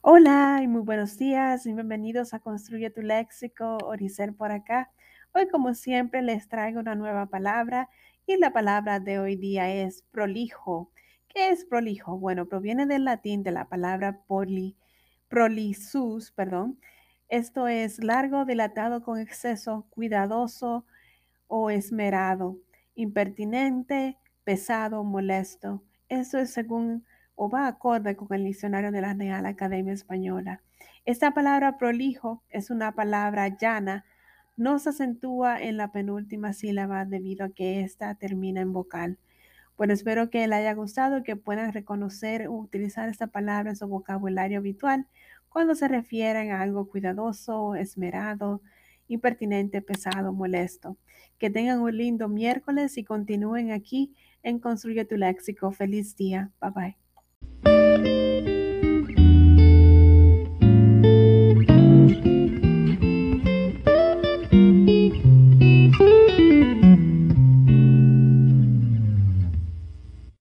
Hola y muy buenos días y bienvenidos a Construye tu Léxico, Oricel por acá. Hoy como siempre les traigo una nueva palabra y la palabra de hoy día es prolijo. ¿Qué es prolijo? Bueno, proviene del latín de la palabra poli, prolisus, perdón. Esto es largo, dilatado con exceso, cuidadoso o esmerado, impertinente, pesado, molesto. Esto es según o va acorde con el diccionario de la Real Academia Española. Esta palabra prolijo es una palabra llana, no se acentúa en la penúltima sílaba debido a que ésta termina en vocal. Bueno, espero que le haya gustado que puedan reconocer o utilizar esta palabra en su vocabulario habitual cuando se refieren a algo cuidadoso, esmerado, impertinente, pesado, molesto. Que tengan un lindo miércoles y continúen aquí en Construye tu Léxico. Feliz día. Bye bye. Música